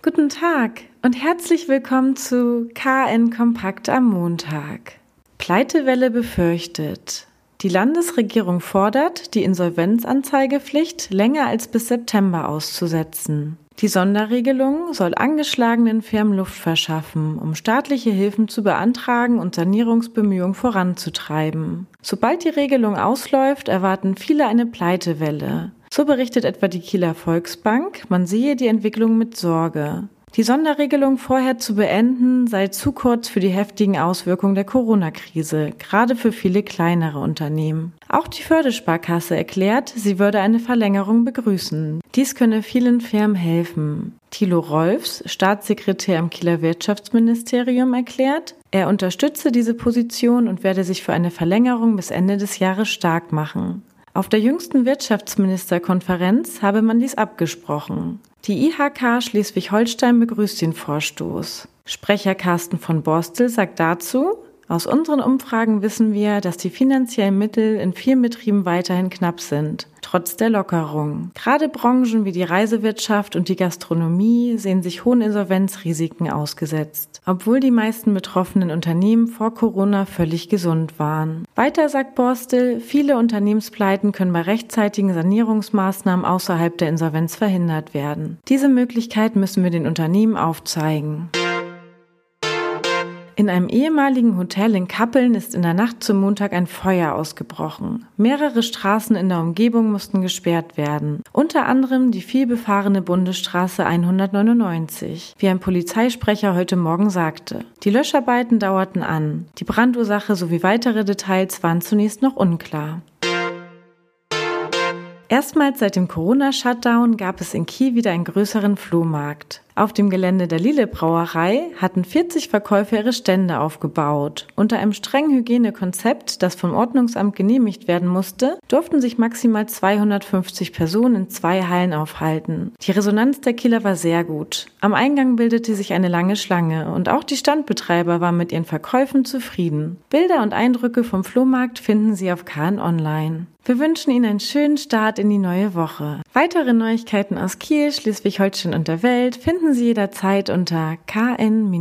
Guten Tag und herzlich willkommen zu KN Kompakt am Montag. Pleitewelle befürchtet. Die Landesregierung fordert, die Insolvenzanzeigepflicht länger als bis September auszusetzen. Die Sonderregelung soll angeschlagenen Firmen Luft verschaffen, um staatliche Hilfen zu beantragen und Sanierungsbemühungen voranzutreiben. Sobald die Regelung ausläuft, erwarten viele eine Pleitewelle. So berichtet etwa die Kieler Volksbank, man sehe die Entwicklung mit Sorge. Die Sonderregelung vorher zu beenden sei zu kurz für die heftigen Auswirkungen der Corona-Krise, gerade für viele kleinere Unternehmen. Auch die Fördersparkasse erklärt, sie würde eine Verlängerung begrüßen. Dies könne vielen Firmen helfen. Thilo Rolfs, Staatssekretär im Kieler Wirtschaftsministerium, erklärt, er unterstütze diese Position und werde sich für eine Verlängerung bis Ende des Jahres stark machen. Auf der jüngsten Wirtschaftsministerkonferenz habe man dies abgesprochen. Die IHK Schleswig-Holstein begrüßt den Vorstoß. Sprecher Carsten von Borstel sagt dazu, aus unseren Umfragen wissen wir, dass die finanziellen Mittel in vielen Betrieben weiterhin knapp sind, trotz der Lockerung. Gerade Branchen wie die Reisewirtschaft und die Gastronomie sehen sich hohen Insolvenzrisiken ausgesetzt, obwohl die meisten betroffenen Unternehmen vor Corona völlig gesund waren. Weiter sagt Borstel, viele Unternehmenspleiten können bei rechtzeitigen Sanierungsmaßnahmen außerhalb der Insolvenz verhindert werden. Diese Möglichkeit müssen wir den Unternehmen aufzeigen. In einem ehemaligen Hotel in Kappeln ist in der Nacht zum Montag ein Feuer ausgebrochen. Mehrere Straßen in der Umgebung mussten gesperrt werden. Unter anderem die vielbefahrene Bundesstraße 199, wie ein Polizeisprecher heute Morgen sagte. Die Löscharbeiten dauerten an. Die Brandursache sowie weitere Details waren zunächst noch unklar. Erstmals seit dem Corona-Shutdown gab es in Kiel wieder einen größeren Flohmarkt. Auf dem Gelände der Lille Brauerei hatten 40 Verkäufer ihre Stände aufgebaut. Unter einem strengen Hygienekonzept, das vom Ordnungsamt genehmigt werden musste, durften sich maximal 250 Personen in zwei Hallen aufhalten. Die Resonanz der Kieler war sehr gut. Am Eingang bildete sich eine lange Schlange und auch die Standbetreiber waren mit ihren Verkäufen zufrieden. Bilder und Eindrücke vom Flohmarkt finden Sie auf KN Online. Wir wünschen Ihnen einen schönen Start in die neue Woche. Weitere Neuigkeiten aus Kiel, Schleswig-Holstein und der Welt finden Sie jederzeit unter kn-online.de.